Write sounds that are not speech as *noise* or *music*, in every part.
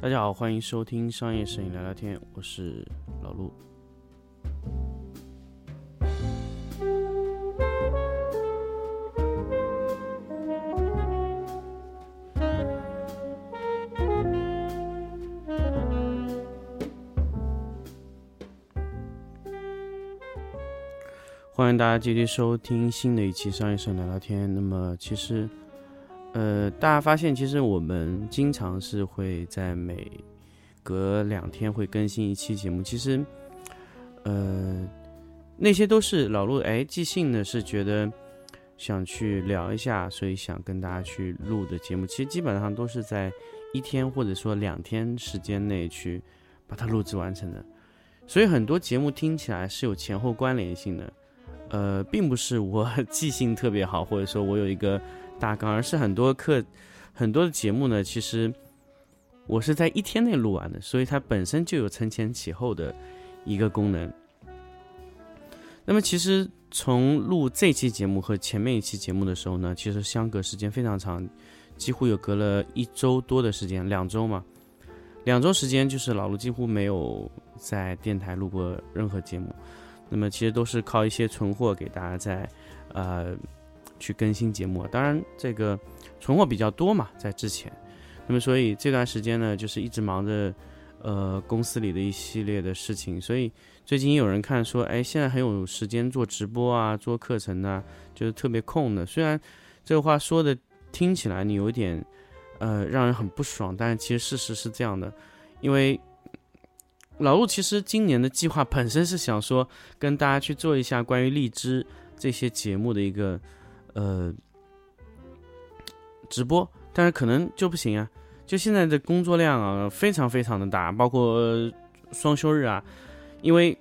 大家好，欢迎收听商业摄影聊聊天，我是老陆。欢迎大家继续收听新的一期商业摄影聊聊天。那么，其实。呃，大家发现其实我们经常是会在每隔两天会更新一期节目。其实，呃，那些都是老陆哎即兴的，是觉得想去聊一下，所以想跟大家去录的节目。其实基本上都是在一天或者说两天时间内去把它录制完成的。所以很多节目听起来是有前后关联性的。呃，并不是我 *laughs* 记性特别好，或者说我有一个。大纲，而是很多课，很多的节目呢，其实我是在一天内录完的，所以它本身就有承前启后的一个功能。那么，其实从录这期节目和前面一期节目的时候呢，其实相隔时间非常长，几乎有隔了一周多的时间，两周嘛，两周时间就是老陆几乎没有在电台录过任何节目。那么，其实都是靠一些存货给大家在呃。去更新节目，当然这个存货比较多嘛，在之前，那么所以这段时间呢，就是一直忙着，呃，公司里的一系列的事情，所以最近有人看说，哎，现在很有时间做直播啊，做课程啊，就是特别空的。虽然这个话说的听起来你有点，呃，让人很不爽，但是其实事实是这样的，因为老陆其实今年的计划本身是想说跟大家去做一下关于荔枝这些节目的一个。呃，直播，但是可能就不行啊！就现在的工作量啊，非常非常的大，包括双休日啊，因为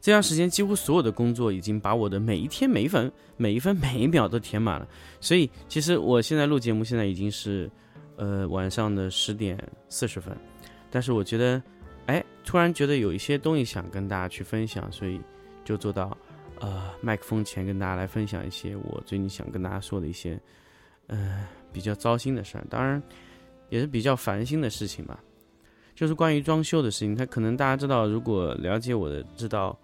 这段时间几乎所有的工作已经把我的每一天每一分每一分每一秒都填满了，所以其实我现在录节目现在已经是呃晚上的十点四十分，但是我觉得，哎，突然觉得有一些东西想跟大家去分享，所以就做到。呃，麦克风前跟大家来分享一些我最近想跟大家说的一些，呃，比较糟心的事儿，当然也是比较烦心的事情吧。就是关于装修的事情，他可能大家知道，如果了解我的知道，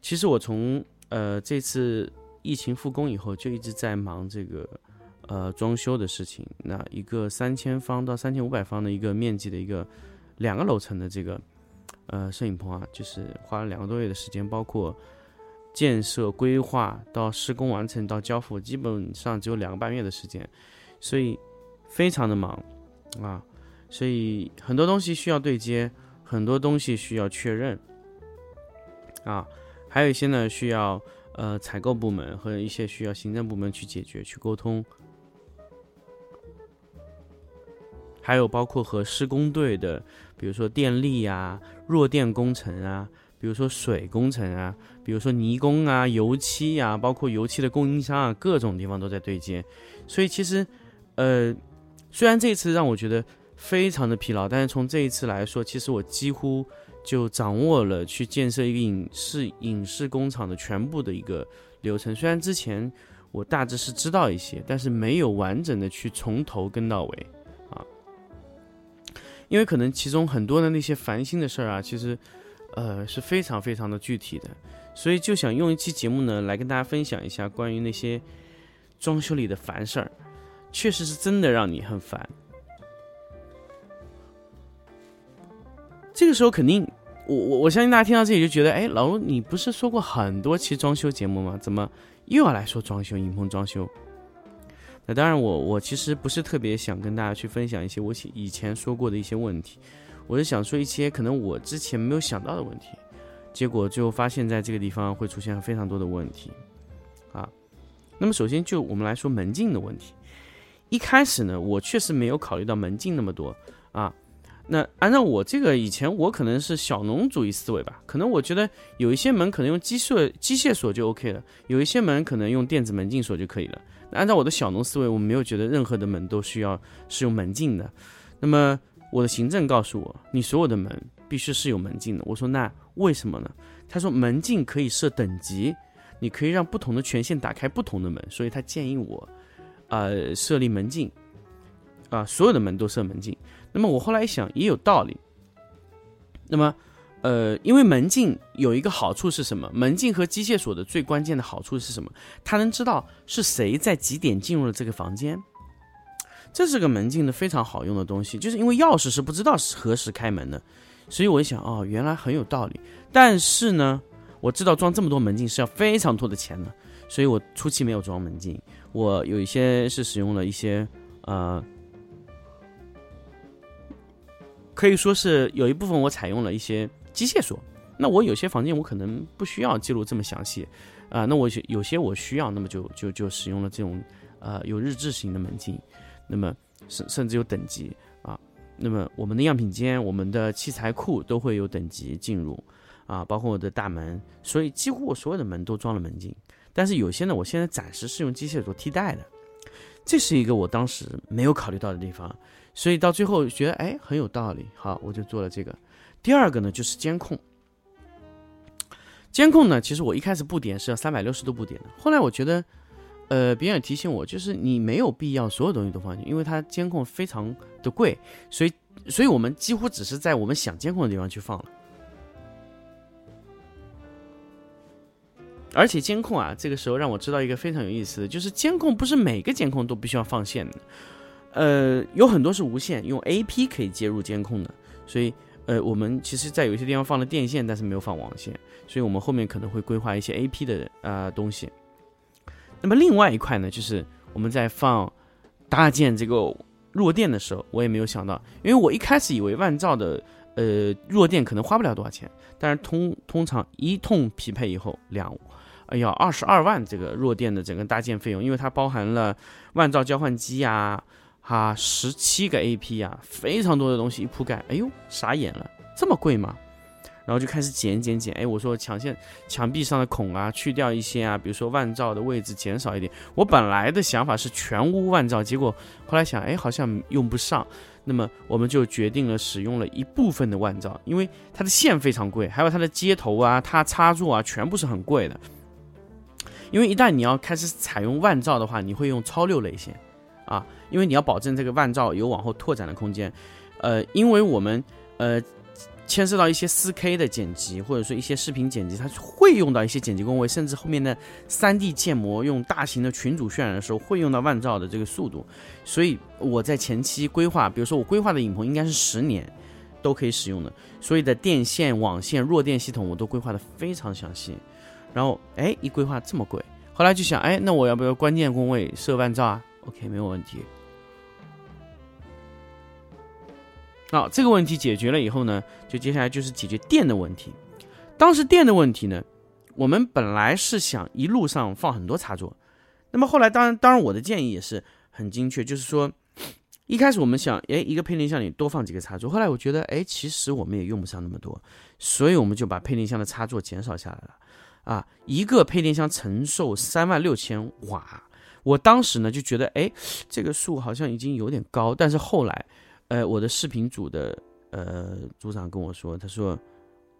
其实我从呃这次疫情复工以后，就一直在忙这个呃装修的事情。那一个三千方到三千五百方的一个面积的一个两个楼层的这个。呃，摄影棚啊，就是花了两个多月的时间，包括建设、规划到施工完成到交付，基本上只有两个半月的时间，所以非常的忙啊，所以很多东西需要对接，很多东西需要确认啊，还有一些呢需要呃采购部门和一些需要行政部门去解决、去沟通，还有包括和施工队的。比如说电力啊、弱电工程啊，比如说水工程啊，比如说泥工啊、油漆啊，包括油漆的供应商啊，各种地方都在对接。所以其实，呃，虽然这次让我觉得非常的疲劳，但是从这一次来说，其实我几乎就掌握了去建设一个影视影视工厂的全部的一个流程。虽然之前我大致是知道一些，但是没有完整的去从头跟到尾。因为可能其中很多的那些烦心的事儿啊，其实，呃是非常非常的具体的，所以就想用一期节目呢来跟大家分享一下关于那些装修里的烦事儿，确实是真的让你很烦。这个时候肯定，我我我相信大家听到这里就觉得，哎，老卢你不是说过很多期装修节目吗？怎么又要来说装修、影棚装修？那当然，我我其实不是特别想跟大家去分享一些我以前说过的一些问题，我是想说一些可能我之前没有想到的问题，结果就发现在这个地方会出现非常多的问题，啊，那么首先就我们来说门禁的问题，一开始呢，我确实没有考虑到门禁那么多啊。那按照我这个以前，我可能是小农主义思维吧，可能我觉得有一些门可能用机械机械锁就 OK 了，有一些门可能用电子门禁锁就可以了。按照我的小农思维，我没有觉得任何的门都需要是用门禁的。那么我的行政告诉我，你所有的门必须是有门禁的。我说那为什么呢？他说门禁可以设等级，你可以让不同的权限打开不同的门，所以他建议我，呃，设立门禁。啊，所有的门都设门禁。那么我后来一想，也有道理。那么，呃，因为门禁有一个好处是什么？门禁和机械锁的最关键的好处是什么？它能知道是谁在几点进入了这个房间。这是个门禁的非常好用的东西，就是因为钥匙是不知道何时开门的，所以我一想，哦，原来很有道理。但是呢，我知道装这么多门禁是要非常多的钱的，所以我初期没有装门禁。我有一些是使用了一些，呃。可以说是有一部分我采用了一些机械锁，那我有些房间我可能不需要记录这么详细，啊，那我有些我需要，那么就就就使用了这种呃有日志型的门禁，那么甚甚至有等级啊，那么我们的样品间、我们的器材库都会有等级进入啊，包括我的大门，所以几乎我所有的门都装了门禁，但是有些呢，我现在暂时是用机械锁替代的，这是一个我当时没有考虑到的地方。所以到最后觉得哎很有道理，好我就做了这个。第二个呢就是监控，监控呢其实我一开始布点是要三百六十度布点的，后来我觉得，呃别人提醒我就是你没有必要所有东西都放进去，因为它监控非常的贵，所以所以我们几乎只是在我们想监控的地方去放了。而且监控啊这个时候让我知道一个非常有意思的，就是监控不是每个监控都必须要放线的。呃，有很多是无线，用 AP 可以接入监控的，所以呃，我们其实，在有些地方放了电线，但是没有放网线，所以我们后面可能会规划一些 AP 的啊东西。那么另外一块呢，就是我们在放搭建这个弱电的时候，我也没有想到，因为我一开始以为万兆的呃弱电可能花不了多少钱，但是通通常一通匹配以后两，哎呀，二十二万这个弱电的整个搭建费用，因为它包含了万兆交换机呀。哈，十七个 AP 呀，非常多的东西一铺盖，哎呦，傻眼了，这么贵吗？然后就开始减减减，哎，我说墙线、墙壁上的孔啊，去掉一些啊，比如说万兆的位置减少一点。我本来的想法是全屋万兆，结果后来想，哎，好像用不上，那么我们就决定了使用了一部分的万兆，因为它的线非常贵，还有它的接头啊、它插座啊，全部是很贵的。因为一旦你要开始采用万兆的话，你会用超六类线。啊，因为你要保证这个万兆有往后拓展的空间，呃，因为我们呃牵涉到一些四 K 的剪辑，或者说一些视频剪辑，它会用到一些剪辑工位，甚至后面的三 D 建模用大型的群组渲染的时候会用到万兆的这个速度，所以我在前期规划，比如说我规划的影棚应该是十年都可以使用的，所有的电线、网线、弱电系统我都规划的非常详细，然后哎一规划这么贵，后来就想哎那我要不要关键工位设万兆啊？？OK，没有问题。好，这个问题解决了以后呢，就接下来就是解决电的问题。当时电的问题呢，我们本来是想一路上放很多插座，那么后来当然，当然我的建议也是很精确，就是说，一开始我们想，哎，一个配电箱里多放几个插座。后来我觉得，哎，其实我们也用不上那么多，所以我们就把配电箱的插座减少下来了。啊，一个配电箱承受三万六千瓦。我当时呢就觉得，哎，这个数好像已经有点高。但是后来，呃，我的视频组的呃组长跟我说，他说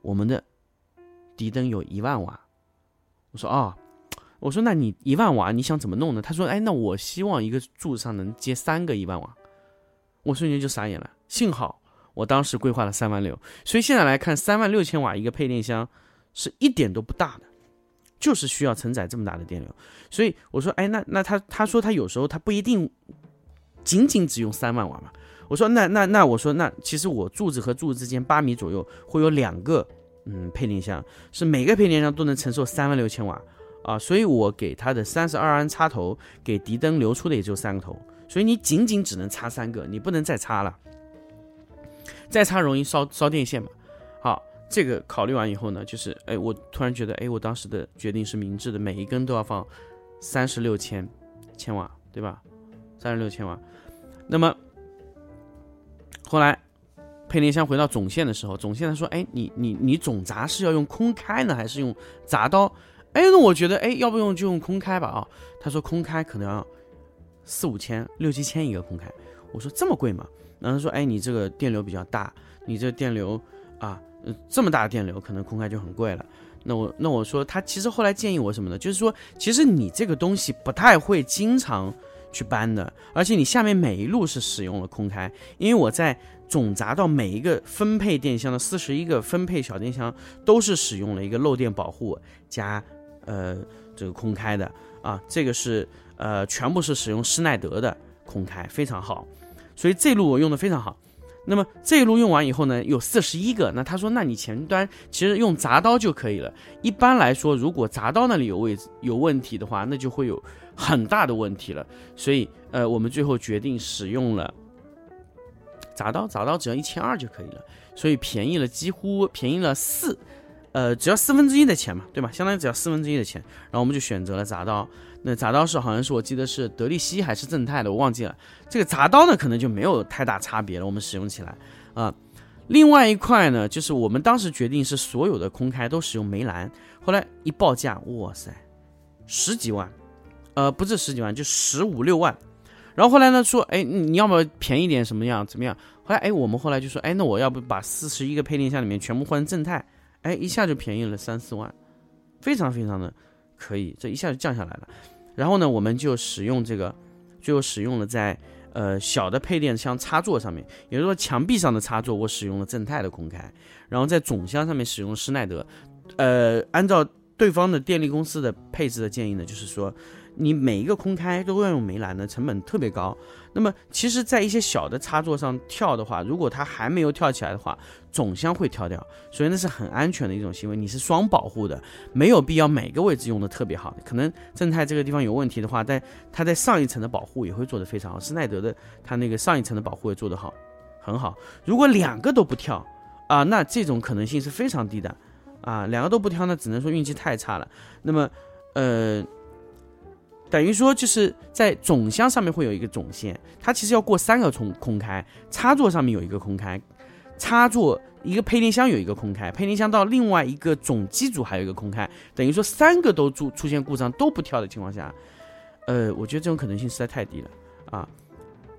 我们的底灯有一万瓦。我说啊，我说那你一万瓦你想怎么弄呢？他说，哎，那我希望一个柱子上能接三个一万瓦。我瞬间就傻眼了。幸好我当时规划了三万六，所以现在来看，三万六千瓦一个配电箱是一点都不大的。就是需要承载这么大的电流，所以我说，哎，那那他他说他有时候他不一定仅仅只用三万瓦嘛。我说，那那那我说，那其实我柱子和柱子之间八米左右会有两个嗯配电箱，是每个配电箱都能承受三万六千瓦啊，所以我给他的三十二安插头给迪灯流出的也就三个头，所以你仅仅只能插三个，你不能再插了，再插容易烧烧电线嘛。好。这个考虑完以后呢，就是哎，我突然觉得，哎，我当时的决定是明智的，每一根都要放三十六千千瓦，对吧？三十六千瓦。那么后来配电箱回到总线的时候，总线他说，哎，你你你总闸是要用空开呢，还是用闸刀？哎，那我觉得，哎，要不用就用空开吧啊。他说空开可能要四五千、六七千一个空开。我说这么贵吗？然后他说，哎，你这个电流比较大，你这电流啊。这么大的电流，可能空开就很贵了。那我那我说，他其实后来建议我什么呢？就是说，其实你这个东西不太会经常去搬的，而且你下面每一路是使用了空开，因为我在总闸到每一个分配电箱的四十一个分配小电箱都是使用了一个漏电保护加呃这个空开的啊，这个是呃全部是使用施耐德的空开，非常好，所以这路我用的非常好。那么这一路用完以后呢，有四十一个。那他说，那你前端其实用铡刀就可以了。一般来说，如果铡刀那里有位置有问题的话，那就会有很大的问题了。所以，呃，我们最后决定使用了铡刀，铡刀只要一千二就可以了，所以便宜了几乎便宜了四，呃，只要四分之一的钱嘛，对吧？相当于只要四分之一的钱。然后我们就选择了铡刀。那铡刀是好像是我记得是德力西还是正泰的，我忘记了。这个铡刀呢，可能就没有太大差别了。我们使用起来啊，另外一块呢，就是我们当时决定是所有的空开都使用梅兰，后来一报价，哇塞，十几万，呃，不是十几万，就十五六万。然后后来呢说，哎，你要不要便宜点？什么样？怎么样？后来哎，我们后来就说，哎，那我要不把四十一个配电箱里面全部换成正泰，哎，一下就便宜了三四万，非常非常的可以，这一下就降下来了。然后呢，我们就使用这个，最后使用了在呃小的配电箱插座上面，也就是说墙壁上的插座，我使用了正泰的空开，然后在总箱上面使用施耐德，呃，按照对方的电力公司的配置的建议呢，就是说。你每一个空开都要用梅兰的，成本特别高。那么，其实，在一些小的插座上跳的话，如果它还没有跳起来的话，总箱会跳掉，所以那是很安全的一种行为。你是双保护的，没有必要每个位置用的特别好。可能正泰这个地方有问题的话，在它在上一层的保护也会做得非常好。施耐德的它那个上一层的保护也做得好，很好。如果两个都不跳啊，那这种可能性是非常低的啊。两个都不跳，那只能说运气太差了。那么，呃。等于说就是在总箱上面会有一个总线，它其实要过三个空空开，插座上面有一个空开，插座一个配电箱有一个空开，配电箱到另外一个总机组还有一个空开，等于说三个都出出现故障都不跳的情况下，呃，我觉得这种可能性实在太低了啊，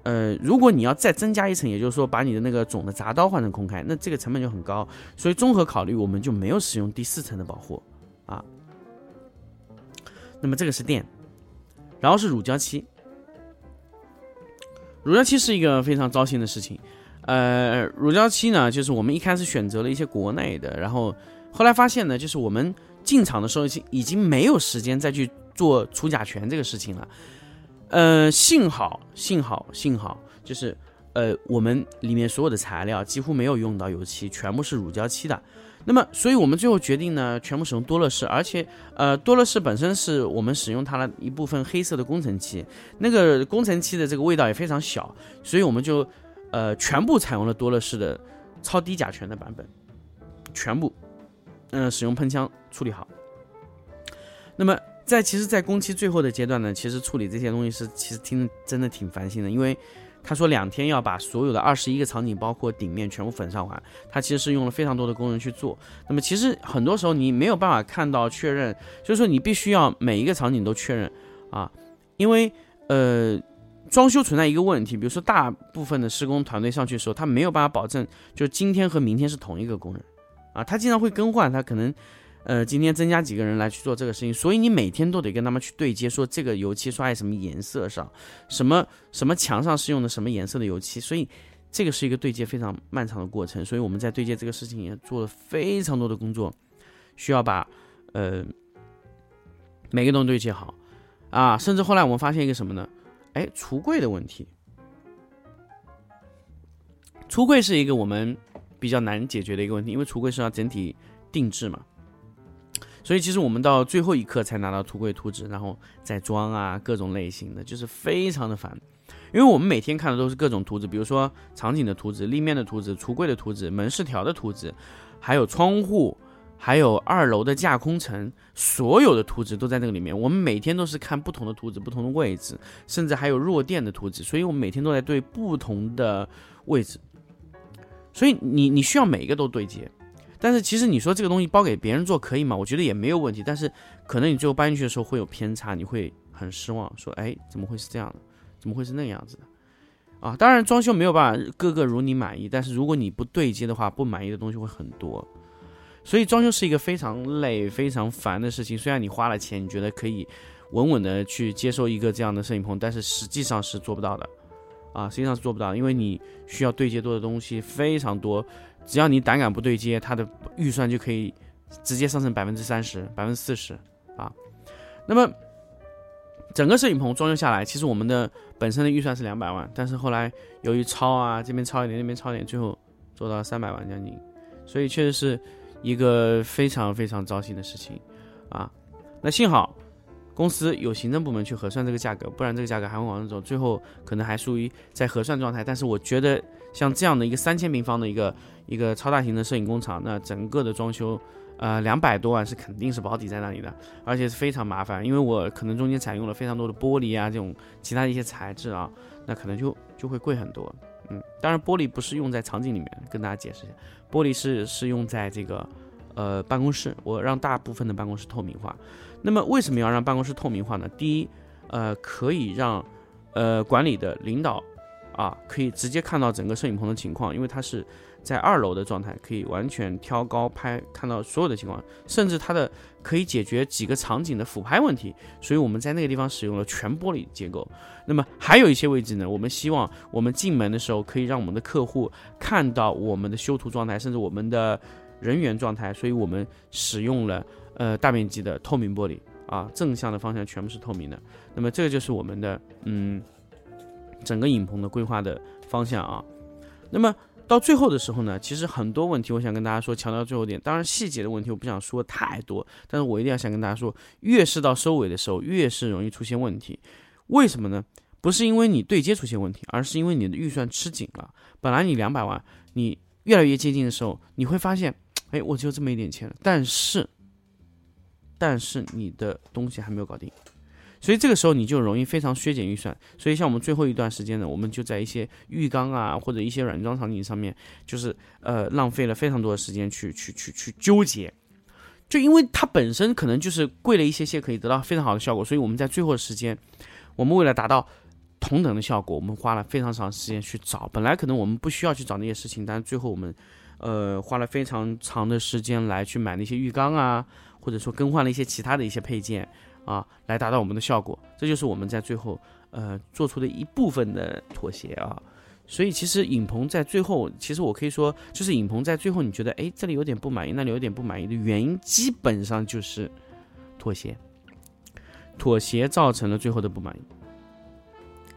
呃，如果你要再增加一层，也就是说把你的那个总的闸刀换成空开，那这个成本就很高，所以综合考虑，我们就没有使用第四层的保护啊。那么这个是电。然后是乳胶漆，乳胶漆是一个非常糟心的事情。呃，乳胶漆呢，就是我们一开始选择了一些国内的，然后后来发现呢，就是我们进厂的时候已经已经没有时间再去做除甲醛这个事情了。呃，幸好幸好幸好，就是呃我们里面所有的材料几乎没有用到油漆，全部是乳胶漆的。那么，所以我们最后决定呢，全部使用多乐士，而且，呃，多乐士本身是我们使用它的一部分黑色的工程漆，那个工程漆的这个味道也非常小，所以我们就，呃，全部采用了多乐士的超低甲醛的版本，全部，嗯，使用喷枪处理好。那么，在其实，在工期最后的阶段呢，其实处理这些东西是其实听真的挺烦心的，因为。他说两天要把所有的二十一个场景，包括顶面全部粉上完。他其实是用了非常多的工人去做。那么其实很多时候你没有办法看到确认，就是说你必须要每一个场景都确认啊，因为呃装修存在一个问题，比如说大部分的施工团队上去的时候，他没有办法保证就是今天和明天是同一个工人啊，他经常会更换，他可能。呃，今天增加几个人来去做这个事情，所以你每天都得跟他们去对接，说这个油漆刷在什么颜色上，什么什么墙上是用的什么颜色的油漆，所以这个是一个对接非常漫长的过程。所以我们在对接这个事情也做了非常多的工作，需要把呃每个都对接好啊。甚至后来我们发现一个什么呢？哎，橱柜的问题，橱柜是一个我们比较难解决的一个问题，因为橱柜是要整体定制嘛。所以其实我们到最后一刻才拿到图柜图纸，然后再装啊，各种类型的，就是非常的烦。因为我们每天看的都是各种图纸，比如说场景的图纸、立面的图纸、橱柜的图纸、门饰条的图纸，还有窗户，还有二楼的架空层，所有的图纸都在那个里面。我们每天都是看不同的图纸、不同的位置，甚至还有弱电的图纸，所以我们每天都在对不同的位置。所以你你需要每一个都对接。但是其实你说这个东西包给别人做可以吗？我觉得也没有问题。但是可能你最后搬进去的时候会有偏差，你会很失望，说哎怎么会是这样的？怎么会是那样子的？啊，当然装修没有办法个个如你满意，但是如果你不对接的话，不满意的东西会很多。所以装修是一个非常累、非常烦的事情。虽然你花了钱，你觉得可以稳稳的去接受一个这样的摄影棚，但是实际上是做不到的，啊，实际上是做不到，因为你需要对接多的东西非常多，只要你胆敢不对接，它的预算就可以直接上升百分之三十、百分之四十啊。那么整个摄影棚装修下来，其实我们的本身的预算是两百万，但是后来由于超啊，这边超一点，那边超一点，最后做到三百万将近，所以确实是一个非常非常糟心的事情啊。那幸好。公司有行政部门去核算这个价格，不然这个价格还会往上走，最后可能还属于在核算状态。但是我觉得像这样的一个三千平方的一个一个超大型的摄影工厂，那整个的装修，呃，两百多万是肯定是保底在那里的，而且是非常麻烦，因为我可能中间采用了非常多的玻璃啊这种其他的一些材质啊，那可能就就会贵很多。嗯，当然玻璃不是用在场景里面，跟大家解释一下，玻璃是是用在这个呃办公室，我让大部分的办公室透明化。那么为什么要让办公室透明化呢？第一，呃，可以让，呃，管理的领导，啊，可以直接看到整个摄影棚的情况，因为它是在二楼的状态，可以完全挑高拍，看到所有的情况，甚至它的可以解决几个场景的俯拍问题。所以我们在那个地方使用了全玻璃结构。那么还有一些位置呢，我们希望我们进门的时候可以让我们的客户看到我们的修图状态，甚至我们的人员状态，所以我们使用了。呃，大面积的透明玻璃啊，正向的方向全部是透明的。那么这个就是我们的嗯，整个影棚的规划的方向啊。那么到最后的时候呢，其实很多问题，我想跟大家说，强调最后一点。当然细节的问题我不想说太多，但是我一定要想跟大家说，越是到收尾的时候，越是容易出现问题。为什么呢？不是因为你对接出现问题，而是因为你的预算吃紧了。本来你两百万，你越来越接近的时候，你会发现，哎，我只有这么一点钱，但是。但是你的东西还没有搞定，所以这个时候你就容易非常削减预算。所以像我们最后一段时间呢，我们就在一些浴缸啊或者一些软装场景上面，就是呃浪费了非常多的时间去去去去纠结。就因为它本身可能就是贵了一些些，可以得到非常好的效果，所以我们在最后的时间，我们为了达到同等的效果，我们花了非常长时间去找。本来可能我们不需要去找那些事情，但是最后我们呃花了非常长的时间来去买那些浴缸啊。或者说更换了一些其他的一些配件啊，来达到我们的效果，这就是我们在最后呃做出的一部分的妥协啊。所以其实影棚在最后，其实我可以说，就是影棚在最后，你觉得哎这里有点不满意，那里有点不满意的原因，基本上就是妥协，妥协造成了最后的不满意。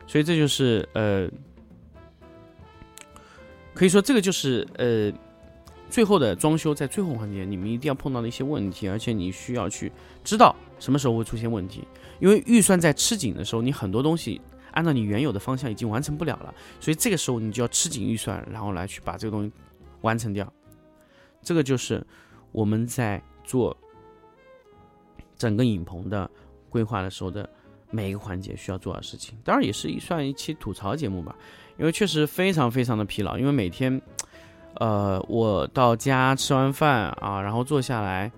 所以这就是呃，可以说这个就是呃。最后的装修在最后环节，你们一定要碰到的一些问题，而且你需要去知道什么时候会出现问题，因为预算在吃紧的时候，你很多东西按照你原有的方向已经完成不了了，所以这个时候你就要吃紧预算，然后来去把这个东西完成掉。这个就是我们在做整个影棚的规划的时候的每一个环节需要做的事情。当然也是一算一期吐槽节目吧，因为确实非常非常的疲劳，因为每天。呃，我到家吃完饭啊，然后坐下来，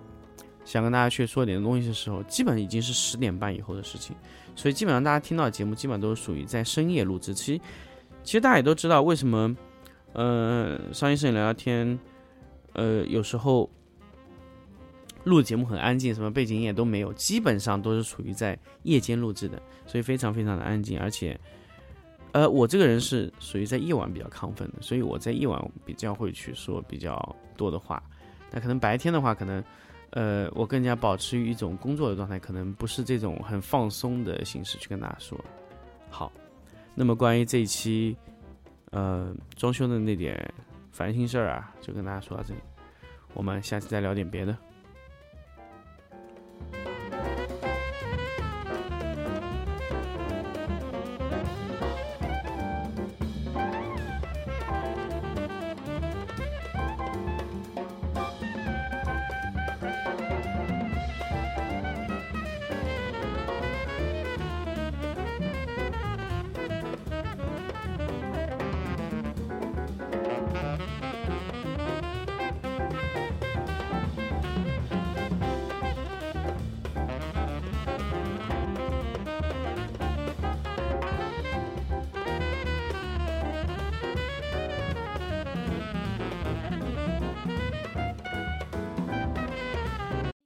想跟大家去说点东西的时候，基本已经是十点半以后的事情。所以基本上大家听到的节目，基本上都是属于在深夜录制。其实，其实大家也都知道为什么，呃，商业摄影聊聊天，呃，有时候录节目很安静，什么背景音乐都没有，基本上都是处于在夜间录制的，所以非常非常的安静，而且。呃，我这个人是属于在夜晚比较亢奋的，所以我在夜晚比较会去说比较多的话。那可能白天的话，可能，呃，我更加保持于一种工作的状态，可能不是这种很放松的形式去跟大家说。好，那么关于这一期，呃，装修的那点烦心事儿啊，就跟大家说到这里，我们下期再聊点别的。